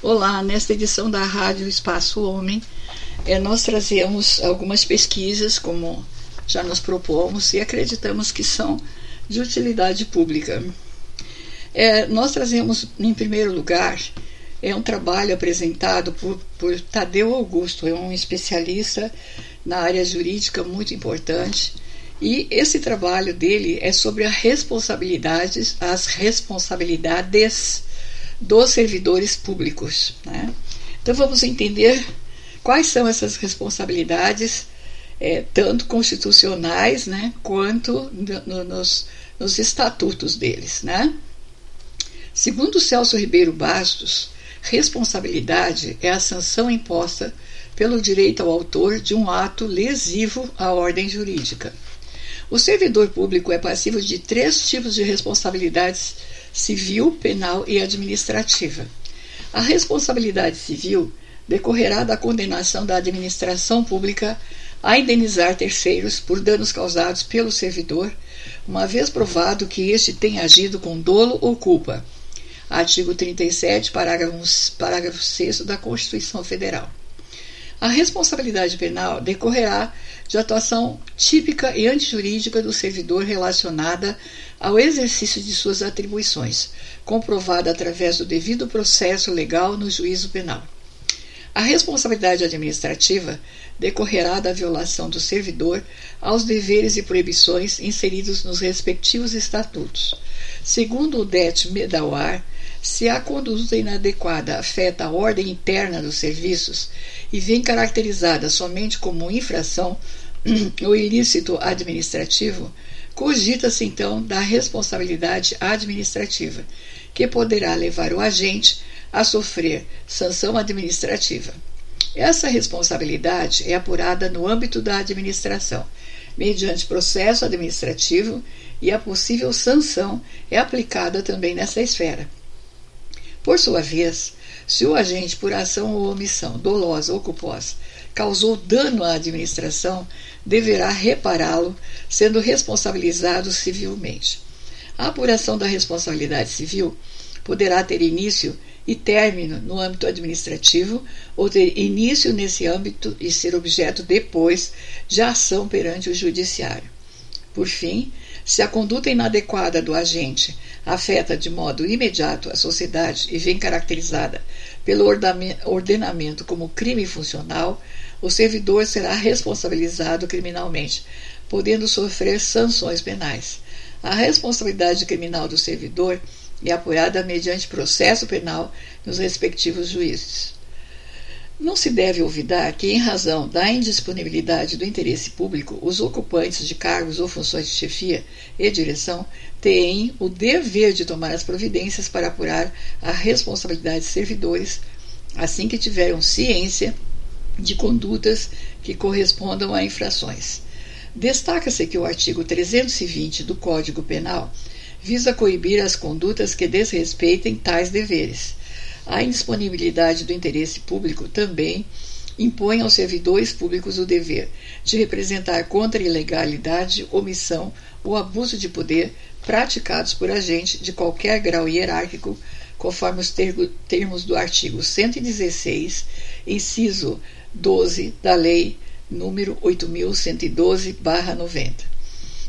Olá, nesta edição da Rádio Espaço Homem, é, nós trazemos algumas pesquisas, como já nos propomos, e acreditamos que são de utilidade pública. É, nós trazemos, em primeiro lugar, é um trabalho apresentado por, por Tadeu Augusto, é um especialista na área jurídica muito importante. E esse trabalho dele é sobre as responsabilidades, as responsabilidades dos servidores públicos. Né? Então vamos entender quais são essas responsabilidades, é, tanto constitucionais né, quanto no, nos, nos estatutos deles. Né? Segundo Celso Ribeiro Bastos, responsabilidade é a sanção imposta pelo direito ao autor de um ato lesivo à ordem jurídica. O servidor público é passivo de três tipos de responsabilidades civil, penal e administrativa. A responsabilidade civil decorrerá da condenação da administração pública a indenizar terceiros por danos causados pelo servidor, uma vez provado que este tem agido com dolo ou culpa. Artigo 37, parágrafo, parágrafo 6 da Constituição Federal. A responsabilidade penal decorrerá de atuação típica e antijurídica do servidor relacionada ao exercício de suas atribuições, comprovada através do devido processo legal no juízo penal. A responsabilidade administrativa decorrerá da violação do servidor aos deveres e proibições inseridos nos respectivos estatutos. Segundo o DET Medawar, se a conduta inadequada afeta a ordem interna dos serviços e vem caracterizada somente como infração ou ilícito administrativo, cogita-se então da responsabilidade administrativa, que poderá levar o agente a sofrer sanção administrativa. Essa responsabilidade é apurada no âmbito da administração, mediante processo administrativo, e a possível sanção é aplicada também nessa esfera. Por sua vez, se o agente, por ação ou omissão, dolosa ou culposa, causou dano à administração, deverá repará-lo, sendo responsabilizado civilmente. A apuração da responsabilidade civil poderá ter início e término no âmbito administrativo ou ter início nesse âmbito e ser objeto depois de ação perante o judiciário. Por fim, se a conduta inadequada do agente afeta de modo imediato a sociedade e vem caracterizada pelo ordenamento como crime funcional, o servidor será responsabilizado criminalmente, podendo sofrer sanções penais. A responsabilidade criminal do servidor é apurada mediante processo penal nos respectivos juízes. Não se deve olvidar que, em razão da indisponibilidade do interesse público, os ocupantes de cargos ou funções de chefia e direção têm o dever de tomar as providências para apurar a responsabilidade de servidores, assim que tiveram ciência de condutas que correspondam a infrações. Destaca-se que o artigo 320 do Código Penal visa coibir as condutas que desrespeitem tais deveres. A indisponibilidade do interesse público também impõe aos servidores públicos o dever de representar contra a ilegalidade, omissão ou abuso de poder praticados por agente de qualquer grau hierárquico, conforme os termos do artigo 116, inciso 12 da Lei número 8112/90.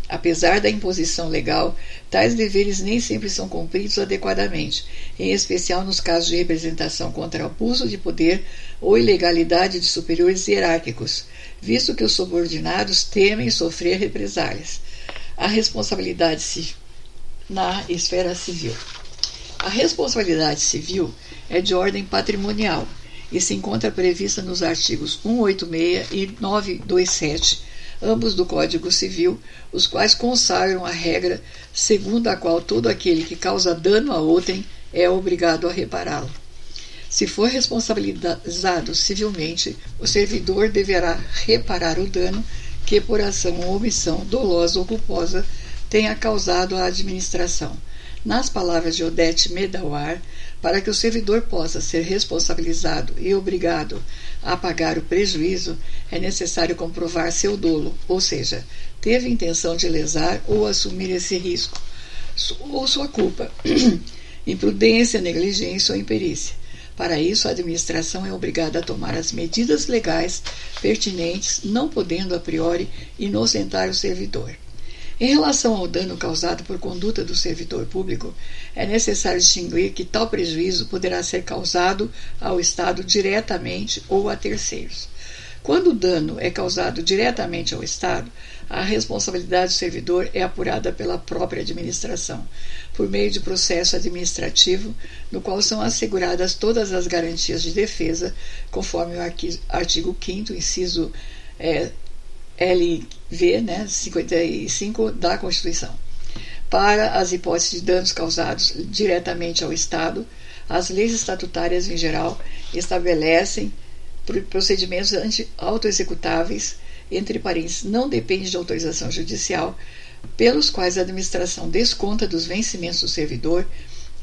Apesar da imposição legal, tais deveres nem sempre são cumpridos adequadamente, em especial nos casos de representação contra abuso de poder ou ilegalidade de superiores hierárquicos, visto que os subordinados temem sofrer represálias. A responsabilidade na esfera civil. A responsabilidade civil é de ordem patrimonial e se encontra prevista nos artigos 186 e 927 ambos do Código Civil, os quais consagram a regra segundo a qual todo aquele que causa dano a outrem é obrigado a repará-lo. Se for responsabilizado civilmente, o servidor deverá reparar o dano que, por ação ou omissão dolosa ou culposa, tenha causado à administração. Nas palavras de Odete Medawar, para que o servidor possa ser responsabilizado e obrigado a pagar o prejuízo, é necessário comprovar seu dolo, ou seja, teve intenção de lesar ou assumir esse risco, ou sua culpa, imprudência, negligência ou imperícia. Para isso, a administração é obrigada a tomar as medidas legais pertinentes, não podendo a priori inocentar o servidor. Em relação ao dano causado por conduta do servidor público, é necessário distinguir que tal prejuízo poderá ser causado ao Estado diretamente ou a terceiros. Quando o dano é causado diretamente ao Estado, a responsabilidade do servidor é apurada pela própria administração, por meio de processo administrativo, no qual são asseguradas todas as garantias de defesa, conforme o artigo 5, inciso é, LV né, 55 da Constituição. Para as hipóteses de danos causados diretamente ao Estado, as leis estatutárias em geral estabelecem procedimentos autoexecutáveis entre parênteses, não depende de autorização judicial, pelos quais a administração desconta dos vencimentos do servidor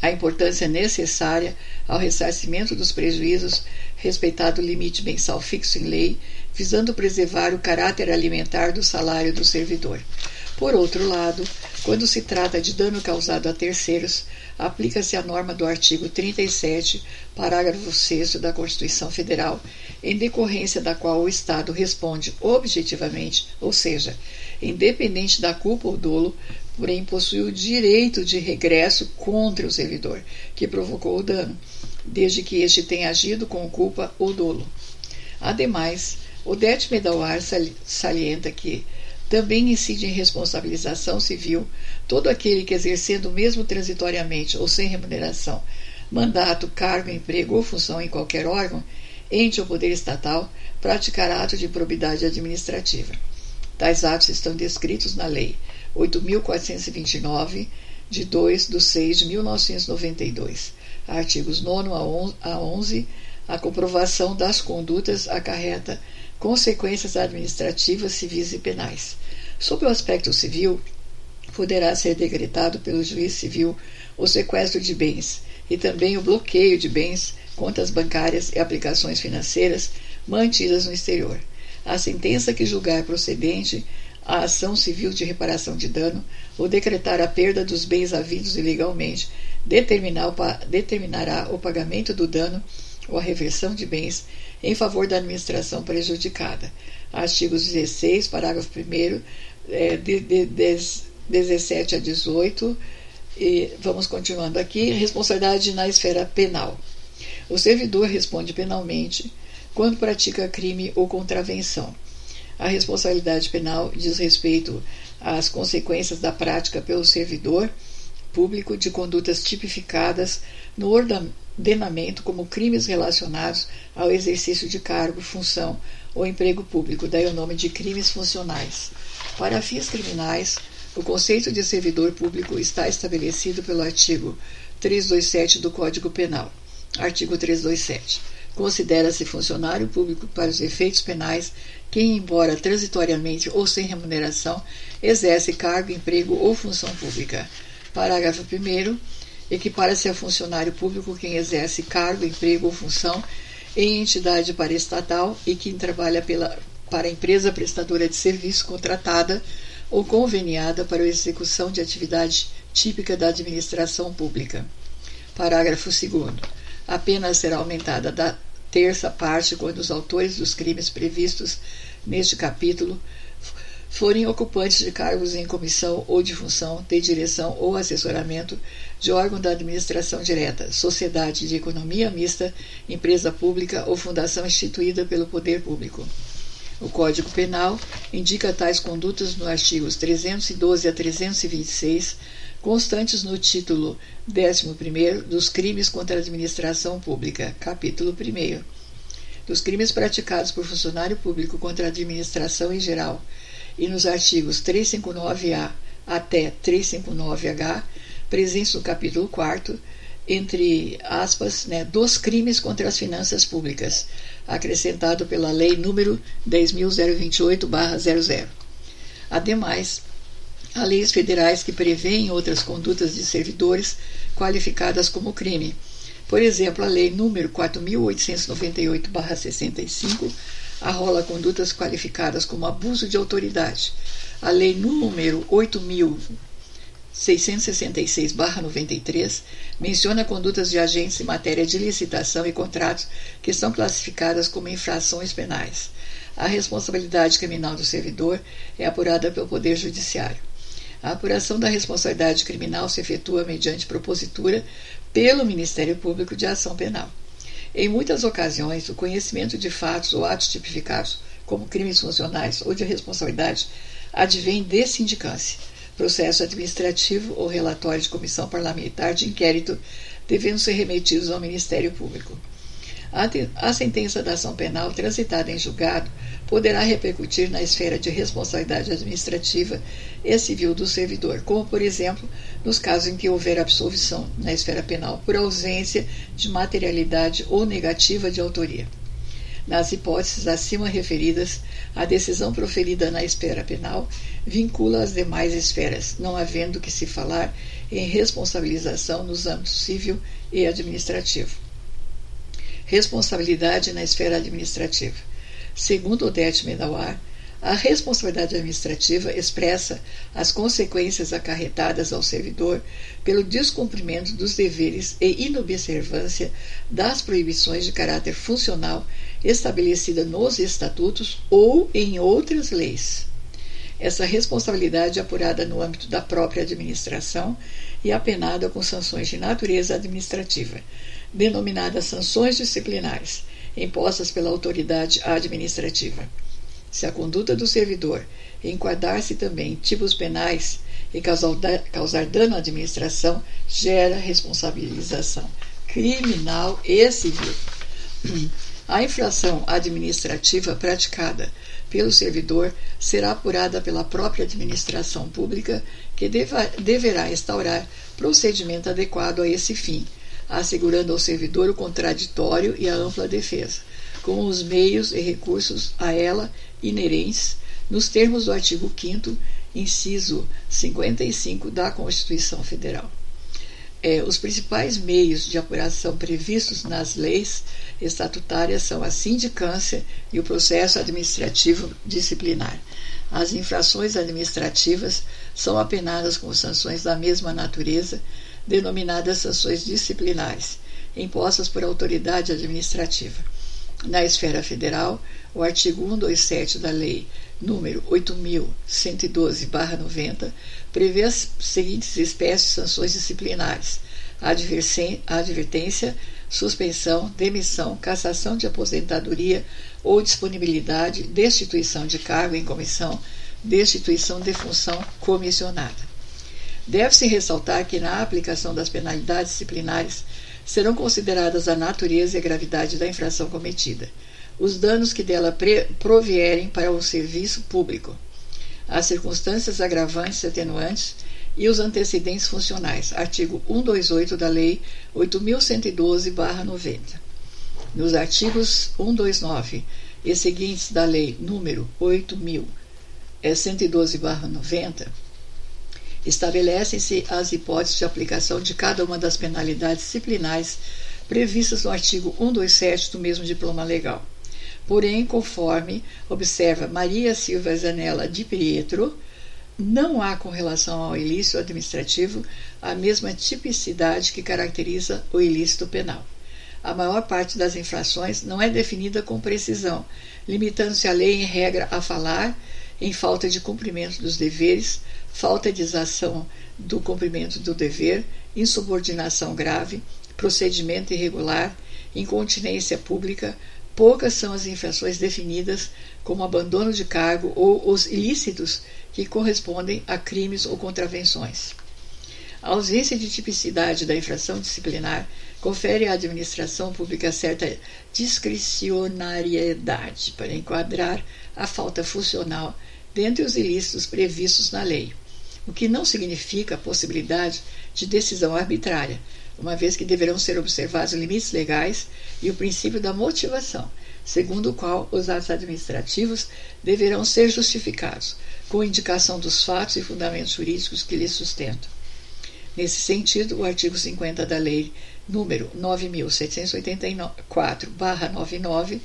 a importância necessária ao ressarcimento dos prejuízos, respeitado o limite mensal fixo em lei, visando preservar o caráter alimentar do salário do servidor. Por outro lado, quando se trata de dano causado a terceiros, aplica-se a norma do artigo 37, parágrafo 6 da Constituição Federal, em decorrência da qual o Estado responde objetivamente, ou seja, independente da culpa ou dolo, porém possui o direito de regresso contra o servidor que provocou o dano, desde que este tenha agido com culpa ou dolo. Ademais, o Det Medawar salienta que também incide em responsabilização civil todo aquele que, exercendo mesmo transitoriamente ou sem remuneração, mandato, cargo, emprego ou função em qualquer órgão, ente ou poder estatal, praticar ato de improbidade administrativa. Tais atos estão descritos na Lei 8.429, de 2 de 6 de 1992, artigos 9 a 11. A comprovação das condutas acarreta consequências administrativas, civis e penais. Sob o aspecto civil, poderá ser decretado pelo juiz civil o sequestro de bens e também o bloqueio de bens, contas bancárias e aplicações financeiras mantidas no exterior. A sentença que julgar procedente a ação civil de reparação de dano ou decretar a perda dos bens havidos ilegalmente determinará o pagamento do dano ou a reversão de bens em favor da administração prejudicada. Artigos 16, parágrafo 1, é, de, de, de, 17 a 18. E vamos continuando aqui. Responsabilidade na esfera penal. O servidor responde penalmente quando pratica crime ou contravenção. A responsabilidade penal diz respeito às consequências da prática pelo servidor público de condutas tipificadas no ordenamento como crimes relacionados ao exercício de cargo, função ou emprego público, daí o nome de crimes funcionais. Para fins criminais, o conceito de servidor público está estabelecido pelo artigo 327 do Código Penal. Artigo 327. Considera-se funcionário público para os efeitos penais quem, embora transitoriamente ou sem remuneração, exerce cargo, emprego ou função pública. Parágrafo 1. Equipara-se a funcionário público quem exerce cargo, emprego ou função em entidade paraestatal e quem trabalha pela, para a empresa prestadora de serviço contratada ou conveniada para a execução de atividade típica da administração pública. Parágrafo 2. A pena será aumentada da terça parte quando os autores dos crimes previstos neste capítulo forem ocupantes de cargos em comissão ou de função de direção ou assessoramento de órgão da administração direta, sociedade de economia mista, empresa pública ou fundação instituída pelo poder público. O Código Penal indica tais condutas nos artigos 312 a 326, constantes no título 11 dos crimes contra a administração pública, capítulo 1. Dos crimes praticados por funcionário público contra a administração em geral, e nos artigos 359A até 359H, presentes no capítulo 4, entre aspas, né, dos crimes contra as finanças públicas, acrescentado pela Lei número 10.028-00. Ademais, há leis federais que prevêem outras condutas de servidores qualificadas como crime. Por exemplo, a Lei número 4.898-65 arrola condutas qualificadas como abuso de autoridade. A Lei número 8.000 666-93 menciona condutas de agentes em matéria de licitação e contratos que são classificadas como infrações penais. A responsabilidade criminal do servidor é apurada pelo Poder Judiciário. A apuração da responsabilidade criminal se efetua mediante propositura pelo Ministério Público de Ação Penal. Em muitas ocasiões, o conhecimento de fatos ou atos tipificados como crimes funcionais ou de responsabilidade advém de sindicância processo administrativo ou relatório de comissão parlamentar de inquérito devendo ser remetidos ao Ministério Público. A sentença da ação penal transitada em julgado poderá repercutir na esfera de responsabilidade administrativa e civil do servidor, como, por exemplo, nos casos em que houver absolvição na esfera penal por ausência de materialidade ou negativa de autoria. Nas hipóteses acima referidas, a decisão proferida na esfera penal vincula as demais esferas, não havendo que se falar em responsabilização nos âmbitos civil e administrativo. Responsabilidade na esfera administrativa. Segundo Odete Medawar, a responsabilidade administrativa expressa as consequências acarretadas ao servidor pelo descumprimento dos deveres e inobservância das proibições de caráter funcional estabelecida nos estatutos ou em outras leis. Essa responsabilidade é apurada no âmbito da própria administração e apenada com sanções de natureza administrativa, denominadas sanções disciplinares, impostas pela autoridade administrativa. Se a conduta do servidor enquadrar-se também em tipos penais e causar dano à administração, gera responsabilização criminal e civil. A infração administrativa praticada pelo servidor será apurada pela própria administração pública, que deva, deverá instaurar procedimento adequado a esse fim, assegurando ao servidor o contraditório e a ampla defesa, com os meios e recursos a ela inerentes, nos termos do artigo 5, inciso 55 da Constituição Federal é, os principais meios de apuração previstos nas leis estatutárias são a sindicância e o processo administrativo disciplinar. As infrações administrativas são apenadas com sanções da mesma natureza, denominadas sanções disciplinares, impostas por autoridade administrativa. Na esfera federal, o artigo 127 da Lei número 8.112-90 prevê as seguintes espécies de sanções disciplinares: advertência, suspensão, demissão, cassação de aposentadoria ou disponibilidade, destituição de cargo em comissão, destituição de função comissionada. Deve-se ressaltar que na aplicação das penalidades disciplinares serão consideradas a natureza e a gravidade da infração cometida os danos que dela provierem para o serviço público, as circunstâncias agravantes e atenuantes e os antecedentes funcionais. Artigo 128 da Lei 8.112-90. Nos artigos 129 e seguintes da Lei número 8.112-90, estabelecem-se as hipóteses de aplicação de cada uma das penalidades disciplinares previstas no artigo 127 do mesmo diploma legal. Porém, conforme observa Maria Silva Zanella de Pietro, não há com relação ao ilícito administrativo a mesma tipicidade que caracteriza o ilícito penal. A maior parte das infrações não é definida com precisão, limitando-se a lei em regra a falar em falta de cumprimento dos deveres, falta de exação do cumprimento do dever, insubordinação grave, procedimento irregular, incontinência pública, poucas são as infrações definidas como abandono de cargo ou os ilícitos que correspondem a crimes ou contravenções. A ausência de tipicidade da infração disciplinar confere à administração pública certa discricionariedade para enquadrar a falta funcional dentre os ilícitos previstos na lei, o que não significa a possibilidade de decisão arbitrária, uma vez que deverão ser observados limites legais e o princípio da motivação, segundo o qual os atos administrativos deverão ser justificados, com indicação dos fatos e fundamentos jurídicos que lhes sustentam. Nesse sentido, o artigo 50 da Lei número 9.784-99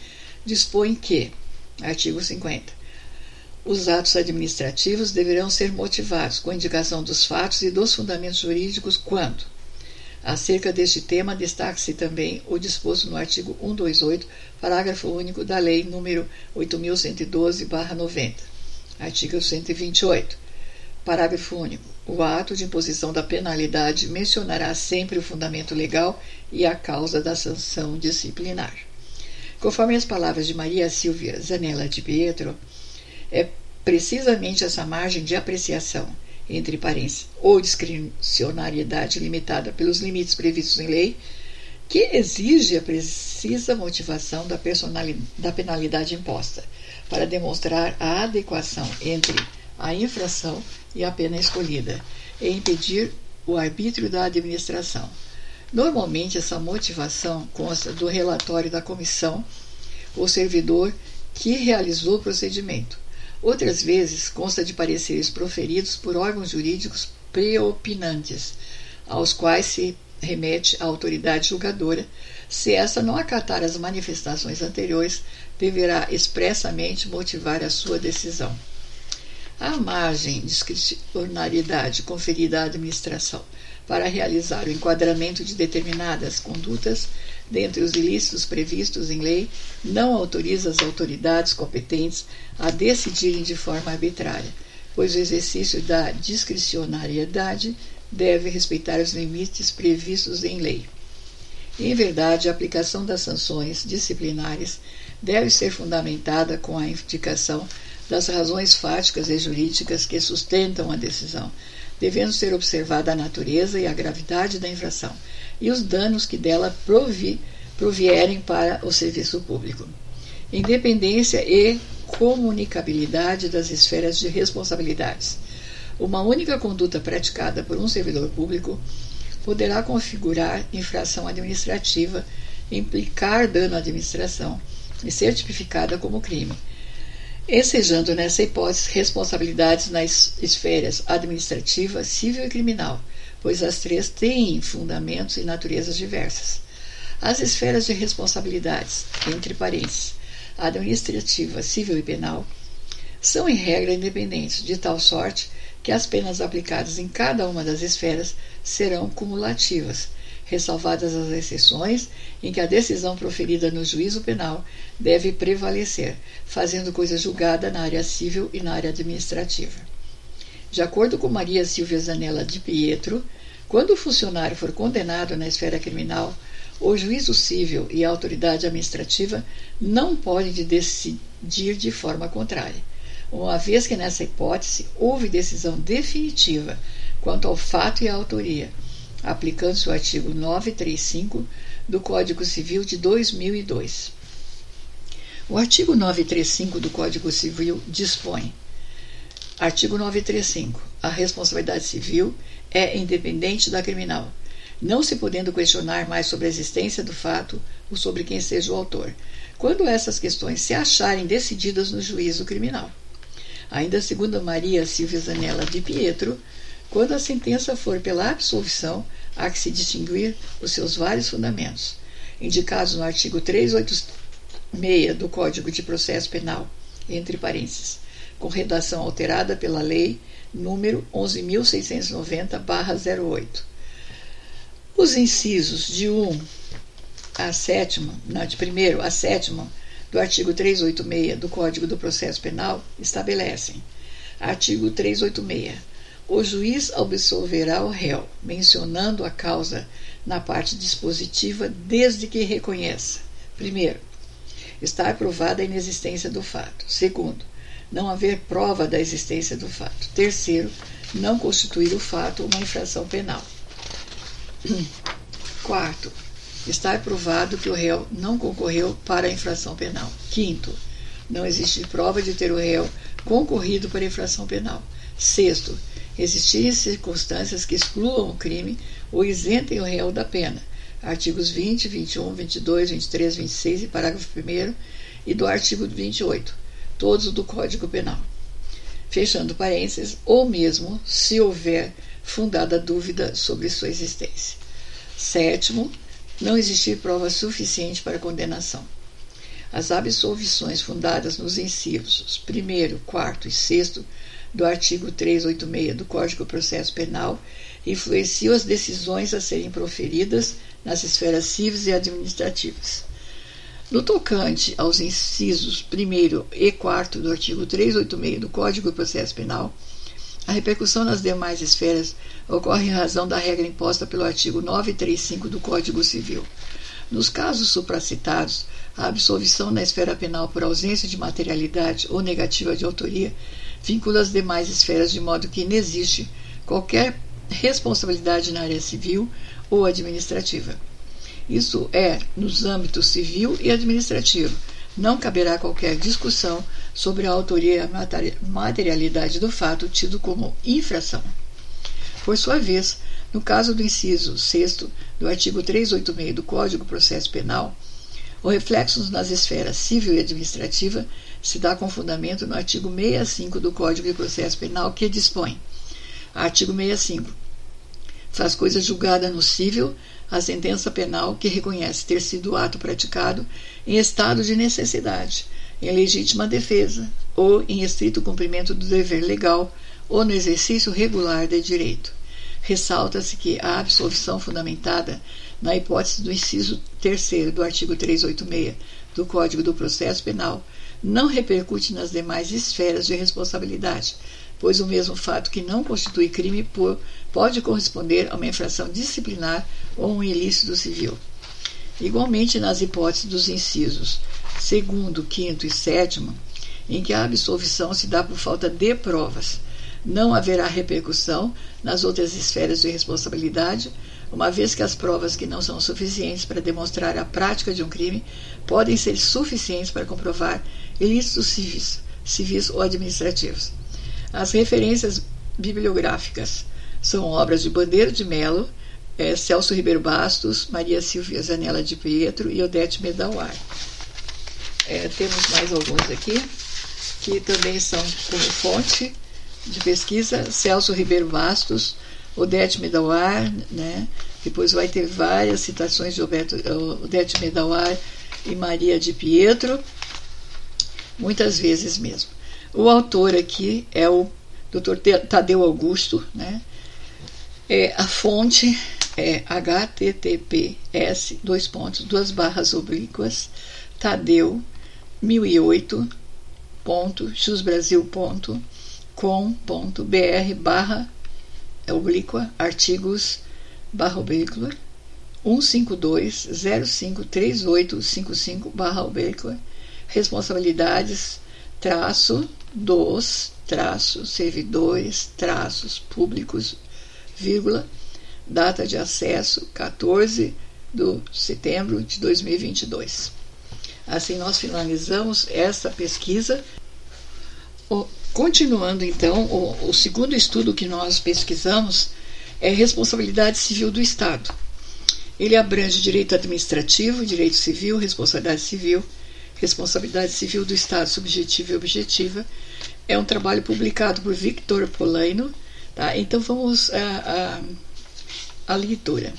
dispõe que, artigo 50, Os atos administrativos deverão ser motivados com indicação dos fatos e dos fundamentos jurídicos quando. Acerca deste tema, destaca-se também o disposto no artigo 128, parágrafo único da Lei nº 8.112-90. Artigo 128. Parágrafo único. O ato de imposição da penalidade mencionará sempre o fundamento legal e a causa da sanção disciplinar. Conforme as palavras de Maria Silvia Zanella de Pietro, é precisamente essa margem de apreciação entre parênteses ou discricionariedade limitada pelos limites previstos em lei que exige a precisa motivação da, da penalidade imposta para demonstrar a adequação entre a infração e a pena escolhida e impedir o arbítrio da administração. Normalmente, essa motivação consta do relatório da comissão ou servidor que realizou o procedimento. Outras vezes, consta de pareceres proferidos por órgãos jurídicos preopinantes, aos quais se remete a autoridade julgadora. Se essa não acatar as manifestações anteriores, deverá expressamente motivar a sua decisão. A margem de discricionariedade conferida à administração para realizar o enquadramento de determinadas condutas dentre os ilícitos previstos em lei não autoriza as autoridades competentes a decidirem de forma arbitrária, pois o exercício da discricionariedade deve respeitar os limites previstos em lei. Em verdade, a aplicação das sanções disciplinares deve ser fundamentada com a indicação das razões fáticas e jurídicas que sustentam a decisão, devendo ser observada a natureza e a gravidade da infração e os danos que dela provi, provierem para o serviço público. Independência e comunicabilidade das esferas de responsabilidades. Uma única conduta praticada por um servidor público poderá configurar infração administrativa, implicar dano à administração e ser tipificada como crime ensejando nessa hipótese responsabilidades nas esferas administrativa, civil e criminal, pois as três têm fundamentos e naturezas diversas. As esferas de responsabilidades, entre parênteses, administrativa, civil e penal, são em regra independentes, de tal sorte que as penas aplicadas em cada uma das esferas serão cumulativas, ressalvadas as exceções em que a decisão proferida no juízo penal deve prevalecer, fazendo coisa julgada na área civil e na área administrativa. De acordo com Maria Silvia Zanella de Pietro, quando o funcionário for condenado na esfera criminal, o juízo civil e a autoridade administrativa não podem decidir de forma contrária, uma vez que nessa hipótese houve decisão definitiva quanto ao fato e à autoria, aplicando-se o artigo 935 do Código Civil de 2002. O artigo 935 do Código Civil dispõe: Artigo 935. A responsabilidade civil é independente da criminal, não se podendo questionar mais sobre a existência do fato ou sobre quem seja o autor, quando essas questões se acharem decididas no juízo criminal. Ainda segundo Maria Silvia Zanella de Pietro, quando a sentença for pela absolvição, há que se distinguir os seus vários fundamentos, indicados no artigo 386 do Código de Processo Penal, entre parênteses, com redação alterada pela Lei número 11.690-08. Os incisos de 1 a 7, não, de 1 a 7 do artigo 386 do Código do Processo Penal estabelecem. Artigo 386 o juiz absolverá o réu, mencionando a causa na parte dispositiva, desde que reconheça: primeiro, estar provada a inexistência do fato; segundo, não haver prova da existência do fato; terceiro, não constituir o fato uma infração penal. Quarto, estar provado que o réu não concorreu para a infração penal. Quinto, não existe prova de ter o réu concorrido para a infração penal. Sexto, existirem circunstâncias que excluam o crime ou isentem o réu da pena. Artigos 20, 21, 22, 23, 26 e parágrafo 1 e do artigo 28, todos do Código Penal. Fechando parênteses, ou mesmo se houver fundada dúvida sobre sua existência. Sétimo, não existir prova suficiente para condenação. As absolvições fundadas nos incisos 1, 4 e 6 do artigo 386 do Código de Processo Penal influenciam as decisões a serem proferidas nas esferas cíveis e administrativas. No tocante aos incisos 1 e 4 do artigo 386 do Código de Processo Penal, a repercussão nas demais esferas ocorre em razão da regra imposta pelo artigo 935 do Código Civil. Nos casos supracitados, a absolvição na esfera penal por ausência de materialidade ou negativa de autoria vincula as demais esferas de modo que inexiste qualquer responsabilidade na área civil ou administrativa. Isso é nos âmbitos civil e administrativo. Não caberá qualquer discussão sobre a autoria e a materialidade do fato tido como infração. Por sua vez, no caso do inciso 6 do artigo 386 do Código Processo Penal, o reflexo nas esferas civil e administrativa se dá com fundamento no artigo 65 do Código de Processo Penal, que dispõe: artigo 65. Faz coisa julgada no civil a sentença penal que reconhece ter sido o ato praticado em estado de necessidade, em legítima defesa ou em estrito cumprimento do dever legal ou no exercício regular de direito. Ressalta-se que a absolvição fundamentada na hipótese do inciso 3 do artigo 386 do Código do Processo Penal não repercute nas demais esferas de responsabilidade, pois o mesmo fato que não constitui crime pode corresponder a uma infração disciplinar ou um ilícito civil. Igualmente nas hipóteses dos incisos segundo, quinto e sétimo, em que a absolvição se dá por falta de provas, não haverá repercussão nas outras esferas de responsabilidade, uma vez que as provas que não são suficientes para demonstrar a prática de um crime podem ser suficientes para comprovar ilícitos civis, civis ou administrativos. As referências bibliográficas são obras de Bandeiro de Melo, é, Celso Ribeiro Bastos, Maria Silvia Zanella de Pietro e Odete Medawar. É, temos mais alguns aqui, que também são como fonte de pesquisa, Celso Ribeiro Bastos, Odete Medawar, né? depois vai ter várias citações de Odete Medawar e Maria de Pietro, muitas vezes mesmo. O autor aqui é o Dr. Tadeu Augusto, né? É, a fonte é https dois pontos duas barras oblíquas Tadeu 1008.xbrasil.com.br barra oblíqua artigos barra oblíqua 152 053855 barra oblíqua responsabilidades traço dos traços servidores traços públicos vírgula data de acesso 14 de setembro de 2022 assim nós finalizamos essa pesquisa continuando então o, o segundo estudo que nós pesquisamos é responsabilidade civil do Estado ele abrange direito administrativo, direito civil, responsabilidade civil, responsabilidade civil do Estado subjetiva e objetiva. É um trabalho publicado por Victor Polaino. Tá? Então vamos à, à, à leitura.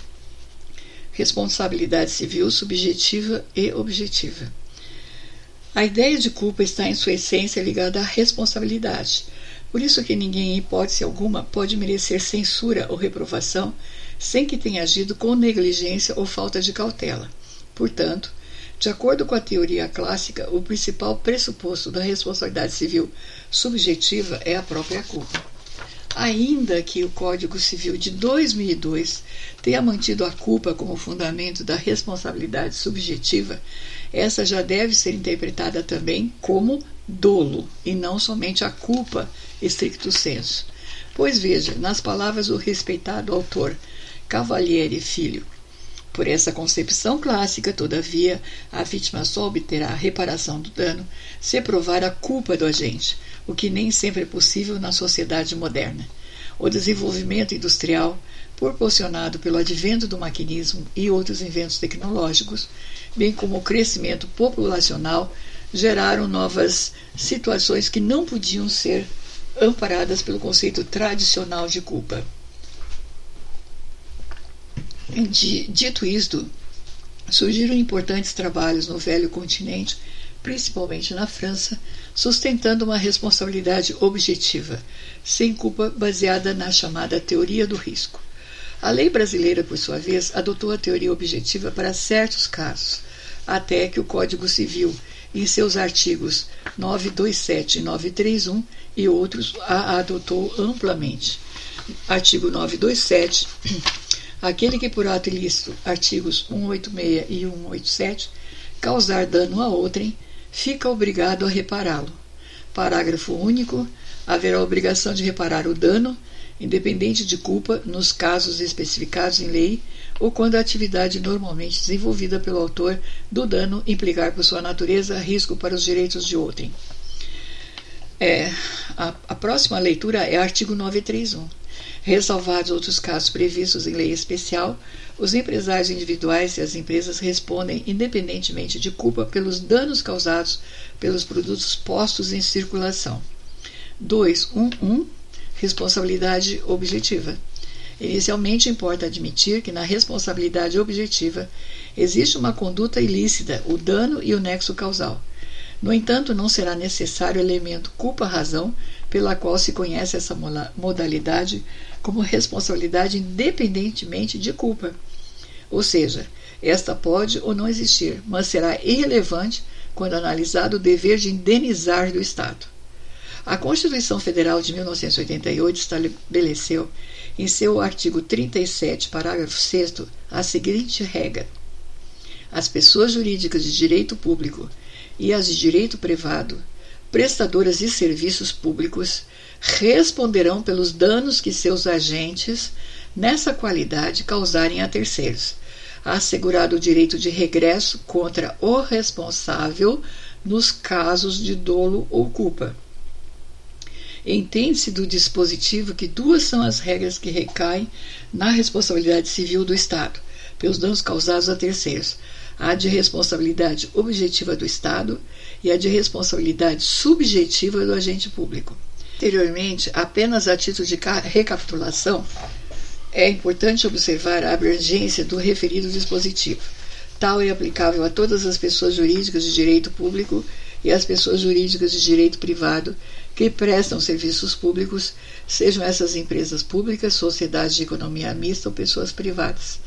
Responsabilidade civil subjetiva e objetiva. A ideia de culpa está em sua essência ligada à responsabilidade. Por isso que ninguém, em hipótese alguma, pode merecer censura ou reprovação sem que tenha agido com negligência ou falta de cautela. Portanto, de acordo com a teoria clássica, o principal pressuposto da responsabilidade civil subjetiva é a própria culpa. Ainda que o Código Civil de 2002 tenha mantido a culpa como fundamento da responsabilidade subjetiva, essa já deve ser interpretada também como dolo e não somente a culpa estricto senso. Pois veja, nas palavras do respeitado autor Cavalieri Filho. Por essa concepção clássica, todavia, a vítima só obterá a reparação do dano se provar a culpa do agente, o que nem sempre é possível na sociedade moderna. O desenvolvimento industrial, proporcionado pelo advento do maquinismo e outros inventos tecnológicos, bem como o crescimento populacional, geraram novas situações que não podiam ser amparadas pelo conceito tradicional de culpa. Dito isto, surgiram importantes trabalhos no velho continente, principalmente na França, sustentando uma responsabilidade objetiva, sem culpa, baseada na chamada teoria do risco. A lei brasileira, por sua vez, adotou a teoria objetiva para certos casos, até que o Código Civil, em seus artigos 927 e 931 e outros, a adotou amplamente. Artigo 927. Aquele que por ato ilícito, artigos 186 e 187, causar dano a outrem, fica obrigado a repará-lo. Parágrafo único. Haverá obrigação de reparar o dano, independente de culpa, nos casos especificados em lei ou quando a atividade normalmente desenvolvida pelo autor do dano implicar por sua natureza risco para os direitos de outrem. É, a, a próxima leitura é artigo 931. Ressalvados outros casos previstos em lei especial, os empresários individuais e as empresas respondem independentemente de culpa pelos danos causados pelos produtos postos em circulação. 2.1.1 Responsabilidade objetiva. Inicialmente, importa admitir que na responsabilidade objetiva existe uma conduta ilícita, o dano e o nexo causal. No entanto, não será necessário o elemento culpa-razão pela qual se conhece essa modalidade como responsabilidade independentemente de culpa. Ou seja, esta pode ou não existir, mas será irrelevante quando analisado o dever de indenizar do Estado. A Constituição Federal de 1988 estabeleceu, em seu artigo 37, parágrafo 6, a seguinte regra: As pessoas jurídicas de direito público e as de direito privado, prestadoras de serviços públicos, responderão pelos danos que seus agentes, nessa qualidade, causarem a terceiros, assegurado o direito de regresso contra o responsável nos casos de dolo ou culpa Entende-se do dispositivo que duas são as regras que recaem na responsabilidade civil do Estado pelos danos causados a terceiros: a de responsabilidade objetiva do Estado e a de responsabilidade subjetiva do agente público. Anteriormente, apenas a título de recapitulação, é importante observar a abrangência do referido dispositivo. Tal é aplicável a todas as pessoas jurídicas de direito público e às pessoas jurídicas de direito privado que prestam serviços públicos, sejam essas empresas públicas, sociedades de economia mista ou pessoas privadas.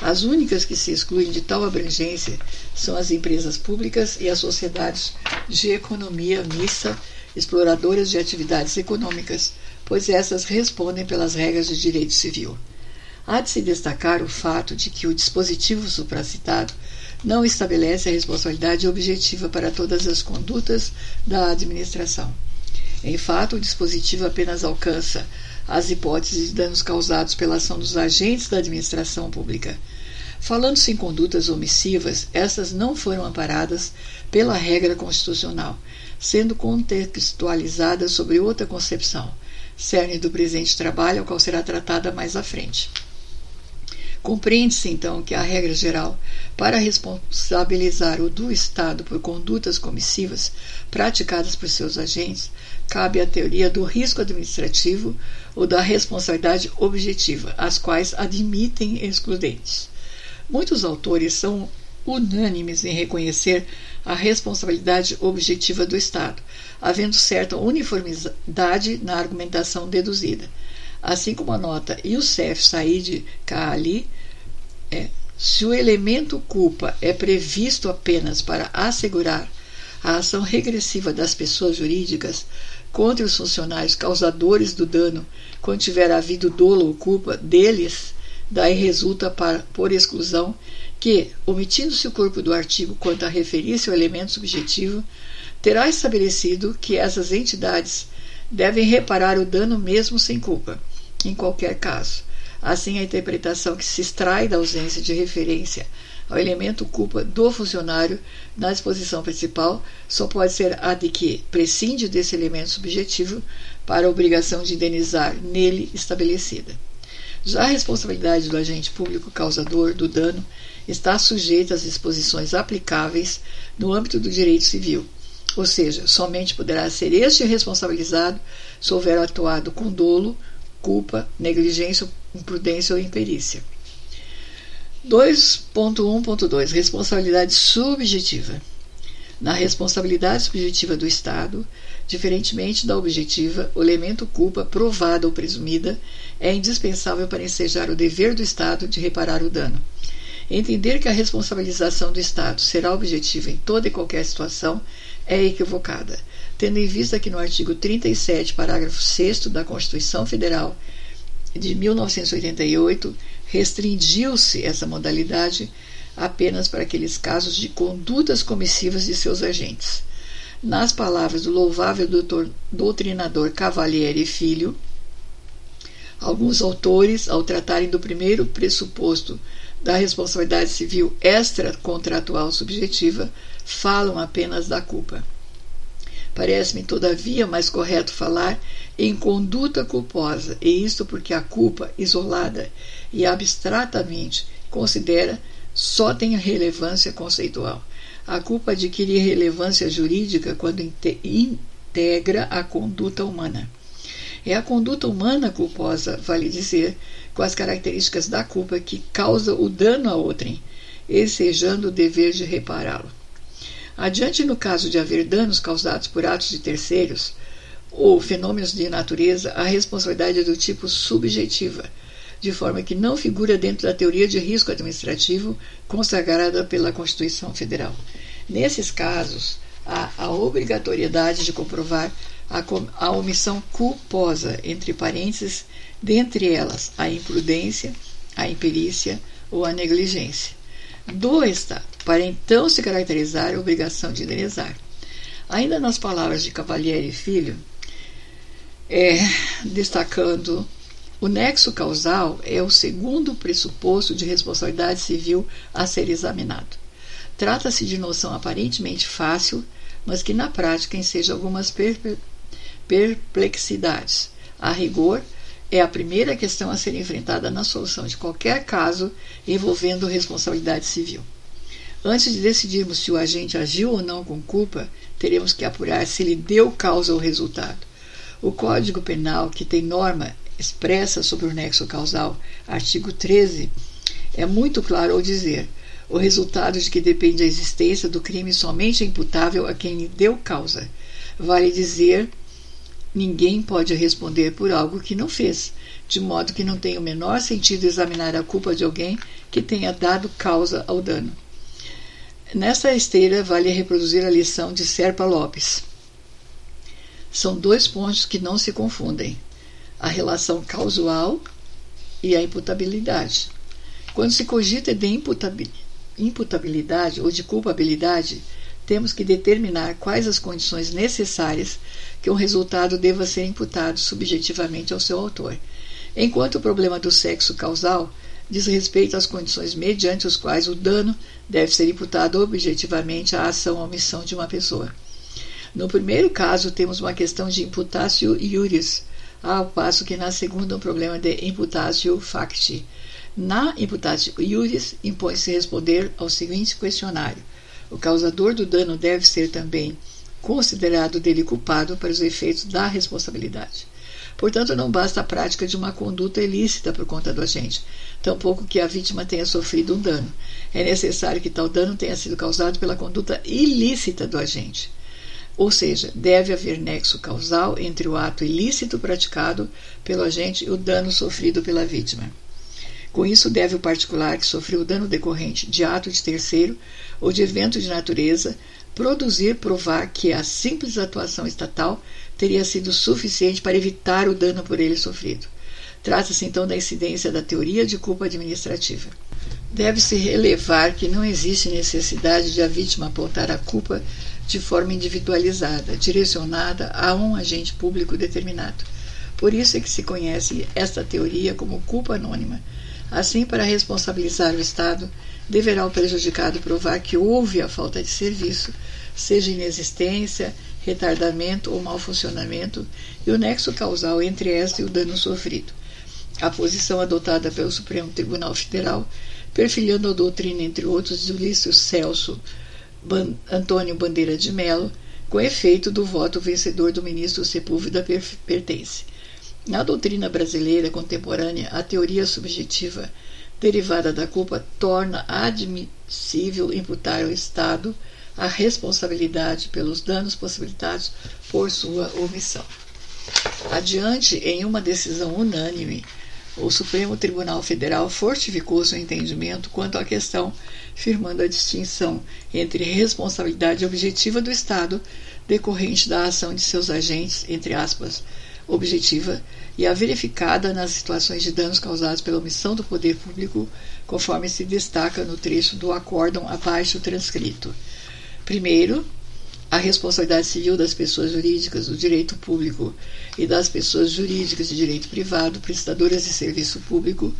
As únicas que se excluem de tal abrangência são as empresas públicas e as sociedades de economia mista, exploradoras de atividades econômicas, pois essas respondem pelas regras de direito civil. Há de se destacar o fato de que o dispositivo supracitado não estabelece a responsabilidade objetiva para todas as condutas da administração. Em fato, o dispositivo apenas alcança as hipóteses de danos causados pela ação dos agentes da administração pública. Falando-se em condutas omissivas, essas não foram amparadas pela regra constitucional, sendo contextualizadas sobre outra concepção, cerne do presente trabalho, ao qual será tratada mais à frente. Compreende-se, então, que a regra geral para responsabilizar o do Estado por condutas comissivas praticadas por seus agentes cabe a teoria do risco administrativo ou da responsabilidade objetiva, as quais admitem excludentes. Muitos autores são unânimes em reconhecer a responsabilidade objetiva do Estado, havendo certa uniformidade na argumentação deduzida assim como a nota Youssef Said Kaali, é, se o elemento culpa é previsto apenas para assegurar a ação regressiva das pessoas jurídicas contra os funcionários causadores do dano quando tiver havido dolo ou culpa deles, daí resulta para, por exclusão que, omitindo-se o corpo do artigo quanto a referir-se ao elemento subjetivo, terá estabelecido que essas entidades devem reparar o dano mesmo sem culpa em qualquer caso. Assim, a interpretação que se extrai da ausência de referência ao elemento culpa do funcionário na disposição principal só pode ser a de que prescinde desse elemento subjetivo para a obrigação de indenizar nele estabelecida. Já a responsabilidade do agente público causador do dano está sujeita às disposições aplicáveis no âmbito do direito civil, ou seja, somente poderá ser este responsabilizado se houver atuado com dolo culpa, negligência, imprudência ou imperícia. 2.1.2 Responsabilidade subjetiva. Na responsabilidade subjetiva do Estado, diferentemente da objetiva, o elemento culpa provada ou presumida é indispensável para ensejar o dever do Estado de reparar o dano. Entender que a responsabilização do Estado será objetiva em toda e qualquer situação é equivocada, tendo em vista que no artigo 37, parágrafo 6 da Constituição Federal de 1988, restringiu-se essa modalidade apenas para aqueles casos de condutas comissivas de seus agentes. Nas palavras do louvável doutor, doutrinador Cavalieri Filho, alguns autores, ao tratarem do primeiro pressuposto da responsabilidade civil extracontratual subjetiva, falam apenas da culpa. Parece-me, todavia, mais correto falar em conduta culposa, e isto porque a culpa, isolada e abstratamente, considera só tem relevância conceitual. A culpa adquire relevância jurídica quando integra a conduta humana. É a conduta humana culposa, vale dizer, com as características da culpa que causa o dano a outrem, ensejando o dever de repará-lo. Adiante, no caso de haver danos causados por atos de terceiros ou fenômenos de natureza, a responsabilidade é do tipo subjetiva, de forma que não figura dentro da teoria de risco administrativo consagrada pela Constituição Federal. Nesses casos, há a obrigatoriedade de comprovar a, a omissão culposa, entre parênteses, dentre elas a imprudência, a imperícia ou a negligência do Estado, para então se caracterizar a obrigação de indenizar. Ainda nas palavras de Cavalieri Filho, é, destacando o nexo causal é o segundo pressuposto de responsabilidade civil a ser examinado. Trata-se de noção aparentemente fácil, mas que na prática enseja algumas perplexidades. A rigor, é a primeira questão a ser enfrentada na solução de qualquer caso envolvendo responsabilidade civil. Antes de decidirmos se o agente agiu ou não com culpa, teremos que apurar se ele deu causa ou resultado. O Código Penal, que tem norma expressa sobre o nexo causal, artigo 13, é muito claro ao dizer: o resultado de que depende a existência do crime somente é imputável a quem lhe deu causa. Vale dizer, ninguém pode responder por algo que não fez, de modo que não tem o menor sentido examinar a culpa de alguém que tenha dado causa ao dano. Nesta esteira, vale reproduzir a lição de Serpa Lopes. São dois pontos que não se confundem a relação causal e a imputabilidade. Quando se cogita de imputabilidade ou de culpabilidade, temos que determinar quais as condições necessárias que um resultado deva ser imputado subjetivamente ao seu autor, enquanto o problema do sexo causal diz respeito às condições mediante as quais o dano deve ser imputado objetivamente à ação ou omissão de uma pessoa. No primeiro caso, temos uma questão de imputatio iuris, ao passo que na segunda um problema de imputatio facti. Na imputatio iuris, impõe-se responder ao seguinte questionário. O causador do dano deve ser também considerado dele culpado para os efeitos da responsabilidade. Portanto, não basta a prática de uma conduta ilícita por conta do agente, tampouco que a vítima tenha sofrido um dano. É necessário que tal dano tenha sido causado pela conduta ilícita do agente. Ou seja, deve haver nexo causal entre o ato ilícito praticado pelo agente e o dano sofrido pela vítima. Com isso, deve o particular que sofreu o dano decorrente de ato de terceiro ou de evento de natureza produzir provar que a simples atuação estatal teria sido suficiente para evitar o dano por ele sofrido. Trata-se então da incidência da teoria de culpa administrativa. Deve-se relevar que não existe necessidade de a vítima apontar a culpa de forma individualizada, direcionada a um agente público determinado. Por isso é que se conhece esta teoria como culpa anônima. Assim, para responsabilizar o Estado, deverá o prejudicado provar que houve a falta de serviço, seja inexistência, retardamento ou mau funcionamento, e o nexo causal entre esta e o dano sofrido. A posição adotada pelo Supremo Tribunal Federal, perfilhando a doutrina, entre outros, de Ulício Celso Antônio Bandeira de Melo, com efeito do voto vencedor do ministro Sepúlveda pertence. Na doutrina brasileira contemporânea, a teoria subjetiva derivada da culpa torna admissível imputar ao Estado a responsabilidade pelos danos possibilitados por sua omissão. Adiante, em uma decisão unânime, o Supremo Tribunal Federal fortificou seu entendimento quanto à questão, firmando a distinção entre responsabilidade objetiva do Estado decorrente da ação de seus agentes, entre aspas, objetiva, e a verificada nas situações de danos causados pela omissão do poder público, conforme se destaca no trecho do acórdão abaixo transcrito. Primeiro, a responsabilidade civil das pessoas jurídicas do direito público e das pessoas jurídicas de direito privado prestadoras de serviço público,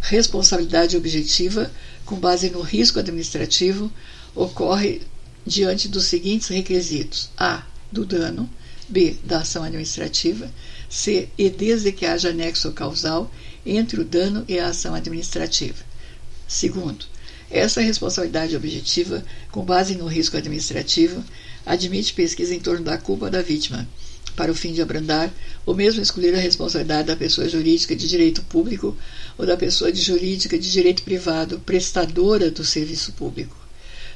responsabilidade objetiva com base no risco administrativo, ocorre diante dos seguintes requisitos: a. do dano, b. da ação administrativa, c. e desde que haja nexo causal entre o dano e a ação administrativa. Segundo, essa responsabilidade objetiva, com base no risco administrativo, admite pesquisa em torno da culpa da vítima, para o fim de abrandar ou mesmo excluir a responsabilidade da pessoa jurídica de direito público ou da pessoa jurídica de direito privado prestadora do serviço público.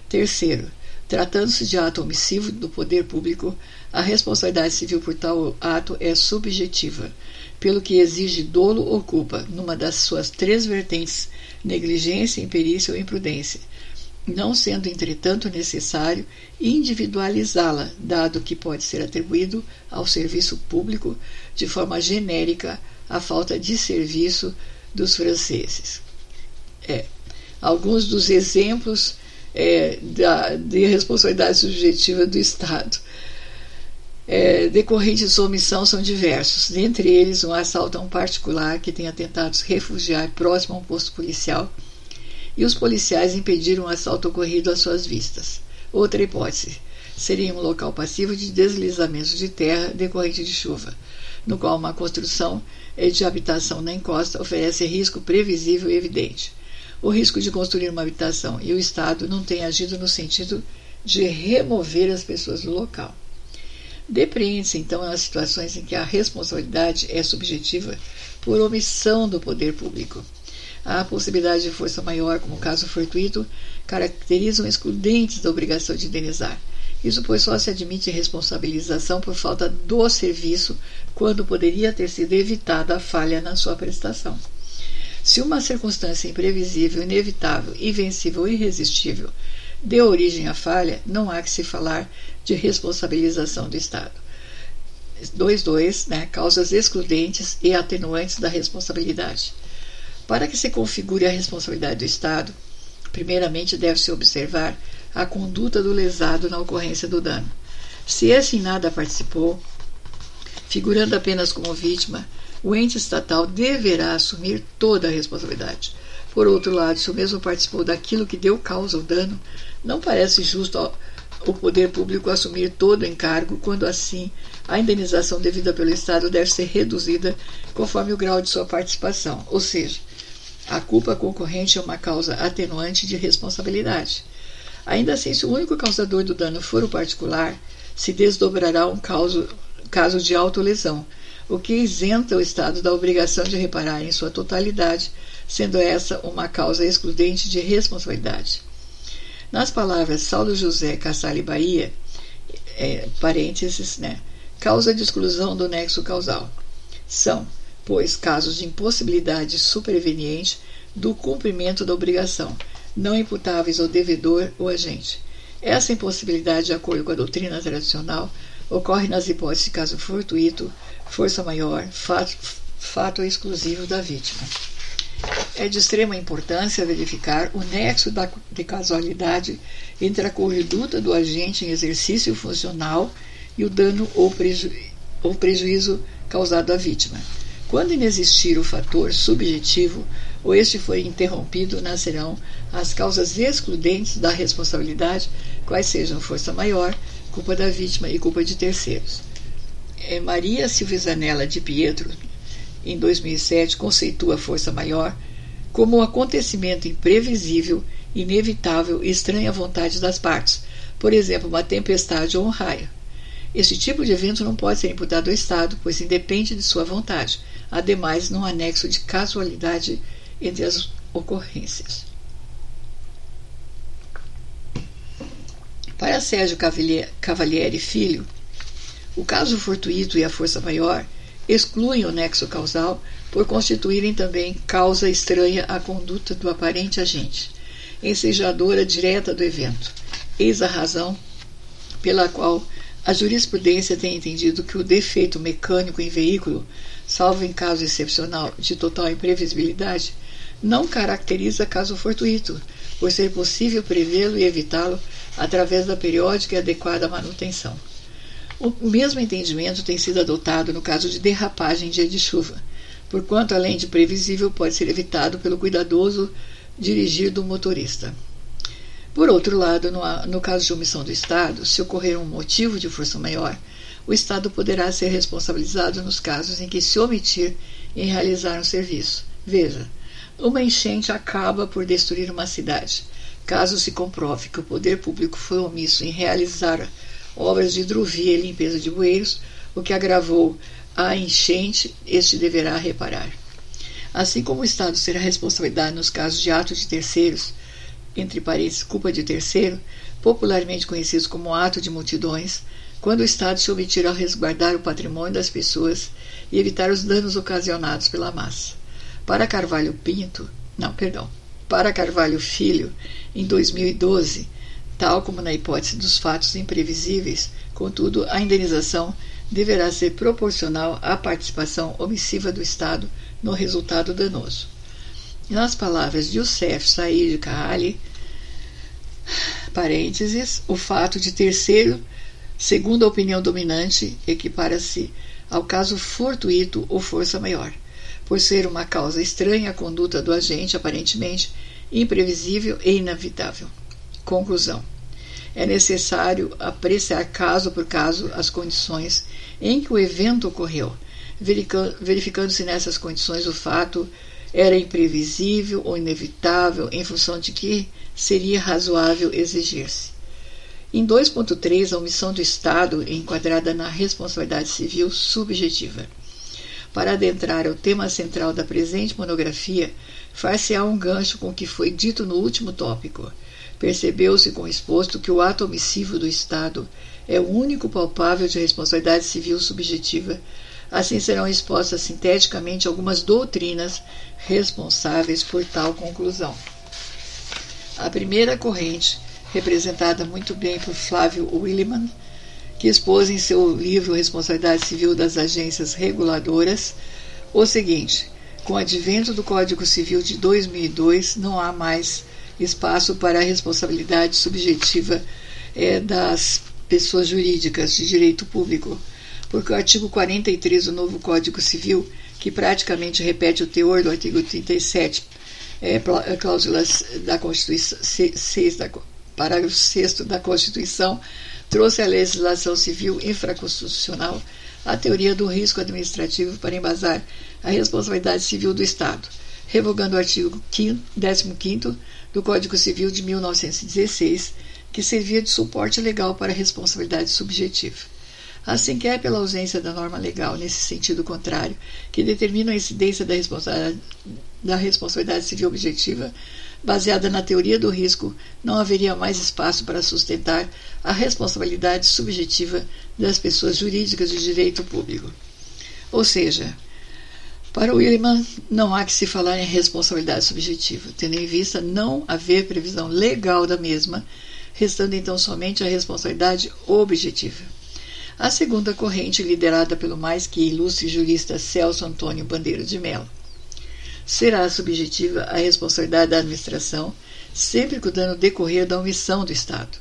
Terceiro, tratando-se de ato omissivo do poder público, a responsabilidade civil por tal ato é subjetiva, pelo que exige dolo ou culpa, numa das suas três vertentes, negligência, imperícia ou imprudência, não sendo, entretanto, necessário individualizá-la, dado que pode ser atribuído ao serviço público de forma genérica a falta de serviço dos franceses. É, alguns dos exemplos é, da, de responsabilidade subjetiva do Estado. É, decorrentes de sua omissão são diversos, dentre eles um assalto a um particular que tenha tentado se refugiar próximo a um posto policial e os policiais impediram o assalto ocorrido às suas vistas. Outra hipótese seria um local passivo de deslizamentos de terra decorrente de chuva, no qual uma construção de habitação na encosta oferece risco previsível e evidente. O risco de construir uma habitação e o Estado não tem agido no sentido de remover as pessoas do local. Depreende-se, então, nas situações em que a responsabilidade é subjetiva por omissão do poder público a possibilidade de força maior, como caso fortuito, caracterizam excludentes da obrigação de indenizar. Isso, pois, só se admite responsabilização por falta do serviço, quando poderia ter sido evitada a falha na sua prestação. Se uma circunstância imprevisível, inevitável, invencível irresistível deu origem à falha, não há que se falar de responsabilização do Estado. 2.2. Né, causas excludentes e atenuantes da responsabilidade. Para que se configure a responsabilidade do Estado, primeiramente deve-se observar a conduta do lesado na ocorrência do dano. Se esse em nada participou, figurando apenas como vítima, o ente estatal deverá assumir toda a responsabilidade. Por outro lado, se o mesmo participou daquilo que deu causa ao dano, não parece justo o poder público assumir todo o encargo, quando assim a indenização devida pelo Estado deve ser reduzida conforme o grau de sua participação, ou seja, a culpa concorrente é uma causa atenuante de responsabilidade. Ainda assim, se o único causador do dano for o particular, se desdobrará um caso, caso de autolesão, o que isenta o Estado da obrigação de reparar em sua totalidade, sendo essa uma causa excludente de responsabilidade. Nas palavras Saulo José Cassali Bahia, é, parênteses, né, causa de exclusão do nexo causal, são pois casos de impossibilidade superveniente do cumprimento da obrigação, não imputáveis ao devedor ou agente. Essa impossibilidade, de acordo com a doutrina tradicional, ocorre nas hipóteses de caso fortuito, força maior, fato, fato exclusivo da vítima. É de extrema importância verificar o nexo da, de casualidade entre a conduta do agente em exercício funcional e o dano ou, preju, ou prejuízo causado à vítima. Quando inexistir o fator subjetivo ou este for interrompido, nascerão as causas excludentes da responsabilidade, quais sejam força maior, culpa da vítima e culpa de terceiros. É, Maria Silvesanella de Pietro, em 2007, conceitua a força maior como um acontecimento imprevisível, inevitável e estranha à vontade das partes, por exemplo, uma tempestade ou um raio. Este tipo de evento não pode ser imputado ao Estado, pois independe de sua vontade. Ademais, não há nexo de casualidade entre as ocorrências. Para Sérgio Cavalieri Filho, o caso fortuito e a força maior excluem o nexo causal por constituírem também causa estranha à conduta do aparente agente, ensejadora direta do evento. Eis a razão pela qual a jurisprudência tem entendido que o defeito mecânico em veículo, salvo em caso excepcional de total imprevisibilidade, não caracteriza caso fortuito, por ser possível prevê-lo e evitá-lo através da periódica e adequada manutenção. O mesmo entendimento tem sido adotado no caso de derrapagem em dia de chuva, porquanto, além de previsível, pode ser evitado pelo cuidadoso dirigir do motorista. Por outro lado, no, no caso de omissão do Estado, se ocorrer um motivo de força maior, o Estado poderá ser responsabilizado nos casos em que se omitir em realizar um serviço. Veja, uma enchente acaba por destruir uma cidade. Caso se comprove que o poder público foi omisso em realizar obras de hidrovia e limpeza de bueiros, o que agravou a enchente, este deverá reparar. Assim como o Estado será responsabilidade nos casos de atos de terceiros, entre parênteses, culpa de terceiro, popularmente conhecidos como ato de multidões, quando o Estado se omitir a resguardar o patrimônio das pessoas e evitar os danos ocasionados pela massa. Para Carvalho Pinto, não, perdão, para Carvalho Filho, em 2012, tal como na hipótese dos fatos imprevisíveis, contudo, a indenização deverá ser proporcional à participação omissiva do Estado no resultado danoso. Nas palavras de Youssef Said Kahali, parênteses, o fato de terceiro, segundo a opinião dominante, equipara-se ao caso fortuito ou força maior, por ser uma causa estranha à conduta do agente aparentemente imprevisível e inevitável. Conclusão: é necessário apreciar caso por caso as condições em que o evento ocorreu, verificando se nessas condições o fato era imprevisível ou inevitável, em função de que seria razoável exigir-se. Em 2.3, a omissão do Estado é enquadrada na responsabilidade civil subjetiva. Para adentrar ao tema central da presente monografia, far-se-á um gancho com o que foi dito no último tópico. Percebeu-se com exposto que o ato omissivo do Estado é o único palpável de responsabilidade civil subjetiva. Assim serão expostas sinteticamente algumas doutrinas responsáveis por tal conclusão. A primeira corrente, representada muito bem por Flávio Williman, que expôs em seu livro Responsabilidade Civil das Agências Reguladoras, o seguinte: com o advento do Código Civil de 2002, não há mais espaço para a responsabilidade subjetiva é, das pessoas jurídicas de direito público, porque o artigo 43 do novo Código Civil, que praticamente repete o teor do artigo 37, é, é, cláusulas da Constituição, 6 da, parágrafo 6 da Constituição, trouxe à legislação civil infraconstitucional a teoria do risco administrativo para embasar a responsabilidade civil do Estado, revogando o artigo 15 do Código Civil de 1916, que servia de suporte legal para a responsabilidade subjetiva. Assim que é pela ausência da norma legal nesse sentido contrário, que determina a incidência da responsabilidade, da responsabilidade civil objetiva, baseada na teoria do risco, não haveria mais espaço para sustentar a responsabilidade subjetiva das pessoas jurídicas de direito público. Ou seja, para Williman, não há que se falar em responsabilidade subjetiva, tendo em vista não haver previsão legal da mesma, restando então somente a responsabilidade objetiva. A segunda corrente, liderada pelo mais que ilustre jurista Celso Antônio Bandeira de Mello, será subjetiva a responsabilidade da administração, sempre que o dano decorrer da omissão do Estado.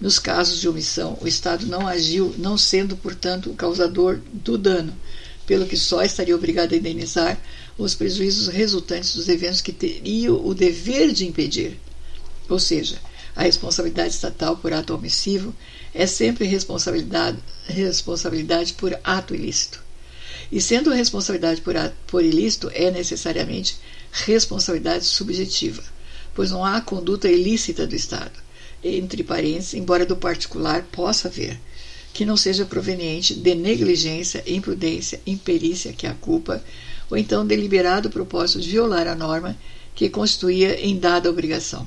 Nos casos de omissão, o Estado não agiu, não sendo, portanto, o causador do dano, pelo que só estaria obrigado a indenizar os prejuízos resultantes dos eventos que teria o dever de impedir. Ou seja, a responsabilidade estatal por ato omissivo é sempre responsabilidade, responsabilidade por ato ilícito. E sendo responsabilidade por, ato, por ilícito, é necessariamente responsabilidade subjetiva, pois não há conduta ilícita do Estado. Entre parênteses, embora do particular possa haver, que não seja proveniente de negligência, imprudência, imperícia, que é a culpa, ou então deliberado propósito de violar a norma que constituía em dada obrigação.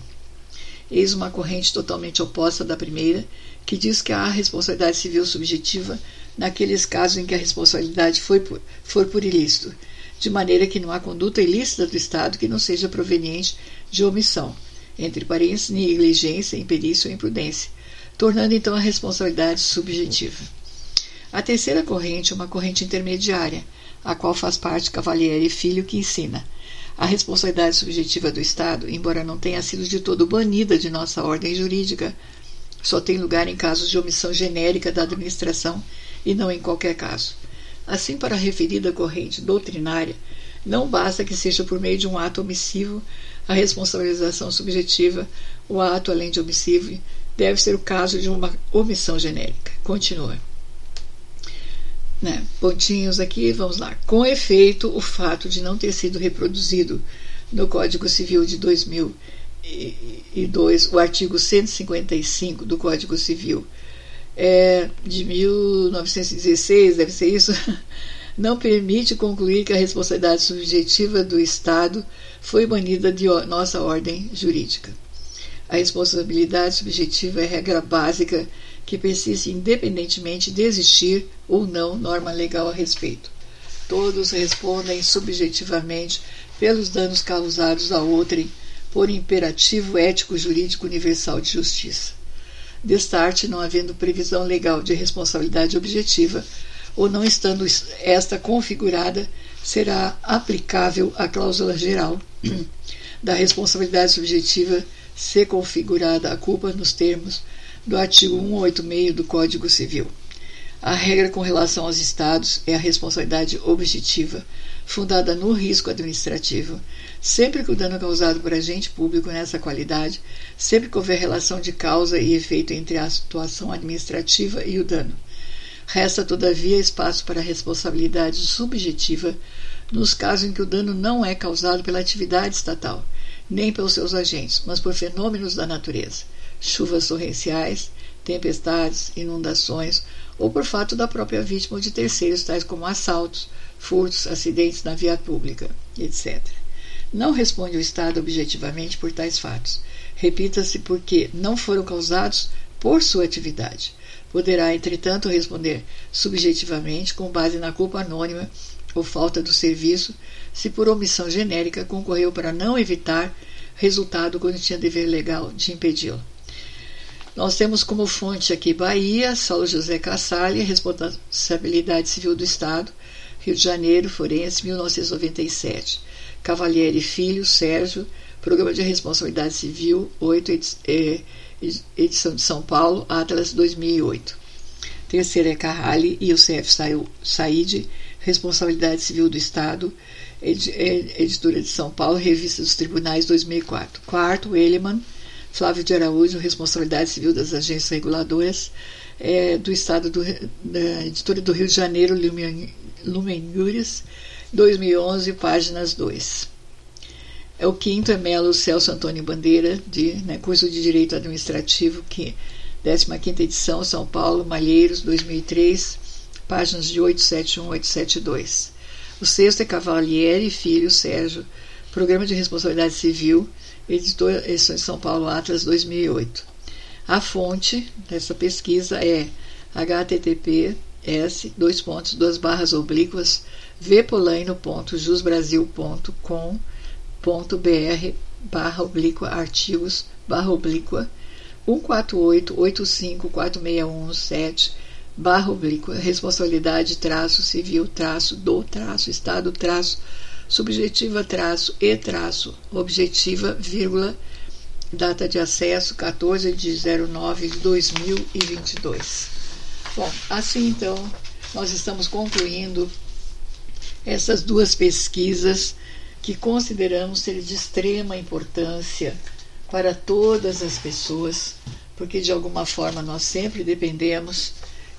Eis uma corrente totalmente oposta da primeira, que diz que há responsabilidade civil subjetiva naqueles casos em que a responsabilidade foi por, for por ilícito, de maneira que não há conduta ilícita do Estado que não seja proveniente de omissão, entre parênteses, negligência, imperícia ou imprudência, tornando então a responsabilidade subjetiva. A terceira corrente é uma corrente intermediária, a qual faz parte Cavalieri Filho, que ensina a responsabilidade subjetiva do Estado, embora não tenha sido de todo banida de nossa ordem jurídica, só tem lugar em casos de omissão genérica da administração e não em qualquer caso. Assim, para a referida corrente doutrinária, não basta que seja por meio de um ato omissivo a responsabilização subjetiva, o ato, além de omissivo, deve ser o caso de uma omissão genérica. Continua né, pontinhos aqui, vamos lá. Com efeito, o fato de não ter sido reproduzido no Código Civil de 2002, o artigo 155 do Código Civil é, de 1916, deve ser isso, não permite concluir que a responsabilidade subjetiva do Estado foi banida de nossa ordem jurídica. A responsabilidade subjetiva é regra básica que persiste independentemente de existir ou não norma legal a respeito. Todos respondem subjetivamente pelos danos causados a outrem por imperativo ético jurídico universal de justiça. Destarte, não havendo previsão legal de responsabilidade objetiva, ou não estando esta configurada, será aplicável a cláusula geral da responsabilidade subjetiva se configurada a culpa nos termos do artigo 186 do Código Civil. A regra com relação aos Estados é a responsabilidade objetiva, fundada no risco administrativo, sempre que o dano causado por agente público nessa qualidade, sempre que houver relação de causa e efeito entre a situação administrativa e o dano. Resta, todavia, espaço para a responsabilidade subjetiva nos casos em que o dano não é causado pela atividade estatal, nem pelos seus agentes, mas por fenômenos da natureza chuvas torrenciais, tempestades, inundações ou por fato da própria vítima ou de terceiros, tais como assaltos, furtos, acidentes na via pública, etc. Não responde o Estado objetivamente por tais fatos. Repita-se porque não foram causados por sua atividade. Poderá, entretanto, responder subjetivamente com base na culpa anônima ou falta do serviço, se por omissão genérica concorreu para não evitar resultado quando tinha dever legal de impedi-lo. Nós temos como fonte aqui Bahia, Saulo José Cassalha, Responsabilidade Civil do Estado, Rio de Janeiro, Forense, 1997. Cavalieri Filho, Sérgio, Programa de Responsabilidade Civil, 8, é, edição de São Paulo, Atlas 2008. Terceira é Carrali e o CF Said, Responsabilidade Civil do Estado, editora de São Paulo, Revista dos Tribunais 2004. Quarto, Eleman, Flávio de Araújo, Responsabilidade Civil das Agências Reguladoras é, do Estado do, da Editora do Rio de Janeiro, Lumen Juris, 2011, páginas 2. É o quinto é Melo Celso Antônio Bandeira, de né, curso de Direito Administrativo, que 15 edição, São Paulo, Malheiros, 2003, páginas de 871 a 872. O sexto é Cavalieri Filho Sérgio, Programa de Responsabilidade Civil, editor edição de São Paulo Atlas 2008. A fonte dessa pesquisa é https dois pontos duas barras oblíquas vpolaino.jusbrasil.com.br barra oblíqua artigos barra oblíqua 148854617 barra oblíqua responsabilidade traço civil traço do traço estado traço subjetiva traço e traço objetiva, vírgula, data de acesso 14 de 09 de 2022. Bom, assim então, nós estamos concluindo essas duas pesquisas que consideramos ser de extrema importância para todas as pessoas, porque de alguma forma nós sempre dependemos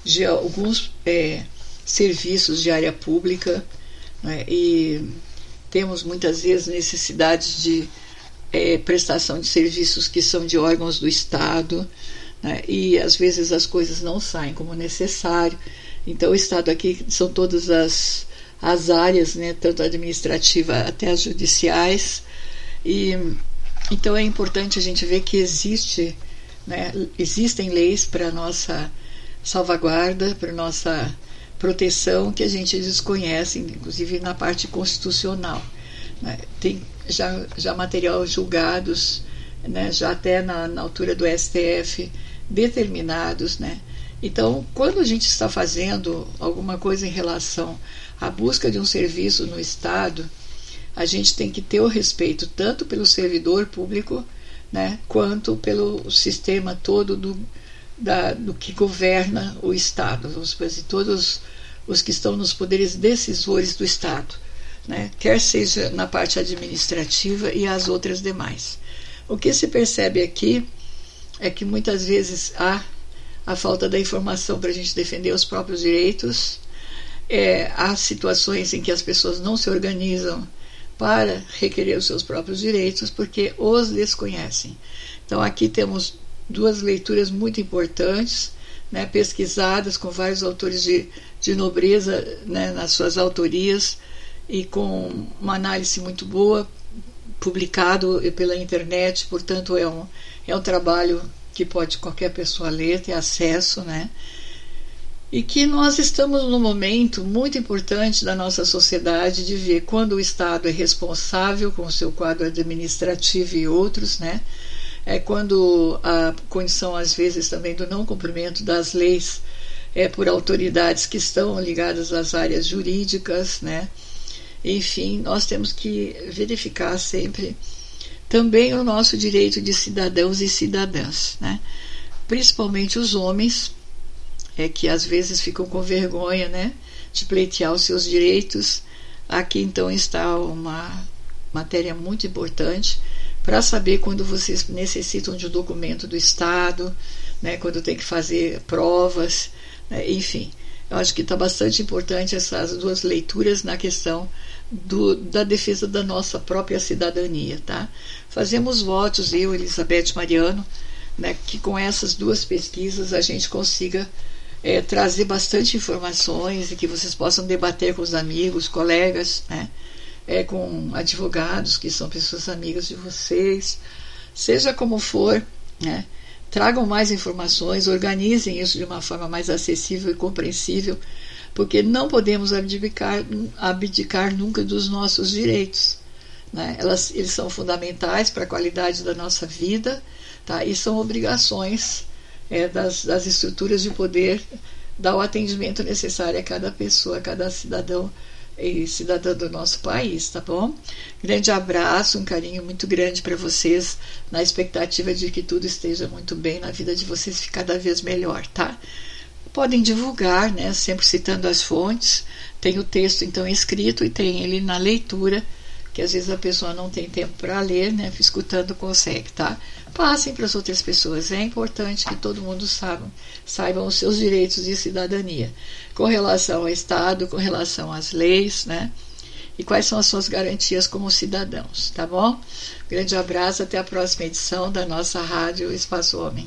de alguns é, serviços de área pública né, e temos muitas vezes necessidades de é, prestação de serviços que são de órgãos do Estado, né, e às vezes as coisas não saem como necessário. Então, o Estado aqui são todas as, as áreas, né, tanto administrativa até as judiciais, E então é importante a gente ver que existe, né, existem leis para nossa salvaguarda, para nossa proteção que a gente desconhece, inclusive na parte constitucional. Né? Tem já, já material julgados, né, já até na, na altura do STF, determinados, né? Então, quando a gente está fazendo alguma coisa em relação à busca de um serviço no Estado, a gente tem que ter o respeito tanto pelo servidor público, né, quanto pelo sistema todo do, da, do que governa o Estado, vamos dizer, assim, todos os que estão nos poderes decisores do Estado, né, quer seja na parte administrativa e as outras demais. O que se percebe aqui é que muitas vezes há a falta da informação para a gente defender os próprios direitos, é, há situações em que as pessoas não se organizam para requerer os seus próprios direitos porque os desconhecem. Então aqui temos duas leituras muito importantes, né, pesquisadas com vários autores de, de nobreza né, nas suas autorias e com uma análise muito boa, publicado pela internet, portanto é um, é um trabalho que pode qualquer pessoa ler, ter acesso, né? E que nós estamos num momento muito importante da nossa sociedade de ver quando o Estado é responsável com o seu quadro administrativo e outros, né? É quando a condição, às vezes, também do não cumprimento das leis é por autoridades que estão ligadas às áreas jurídicas, né? Enfim, nós temos que verificar sempre também o nosso direito de cidadãos e cidadãs, né? principalmente os homens, é, que às vezes ficam com vergonha né, de pleitear os seus direitos. Aqui então está uma matéria muito importante para saber quando vocês necessitam de um documento do Estado, né, quando tem que fazer provas, né, enfim. Eu acho que está bastante importante essas duas leituras na questão do, da defesa da nossa própria cidadania, tá? Fazemos votos, eu, Elizabeth Mariano, né, que com essas duas pesquisas a gente consiga é, trazer bastante informações e que vocês possam debater com os amigos, colegas, né, é, com advogados que são pessoas amigas de vocês, seja como for, né, tragam mais informações, organizem isso de uma forma mais acessível e compreensível porque não podemos abdicar, abdicar nunca dos nossos direitos. Né? Elas, eles são fundamentais para a qualidade da nossa vida tá? e são obrigações é, das, das estruturas de poder dar o atendimento necessário a cada pessoa, a cada cidadão e cidadã do nosso país, tá bom? Grande abraço, um carinho muito grande para vocês, na expectativa de que tudo esteja muito bem na vida de vocês, cada vez melhor, tá? podem divulgar, né, sempre citando as fontes. Tem o texto então escrito e tem ele na leitura, que às vezes a pessoa não tem tempo para ler, né, escutando consegue, tá? Passem para as outras pessoas. É importante que todo mundo saiba, saibam os seus direitos de cidadania, com relação ao Estado, com relação às leis, né? E quais são as suas garantias como cidadãos, tá bom? Grande abraço, até a próxima edição da nossa Rádio Espaço Homem.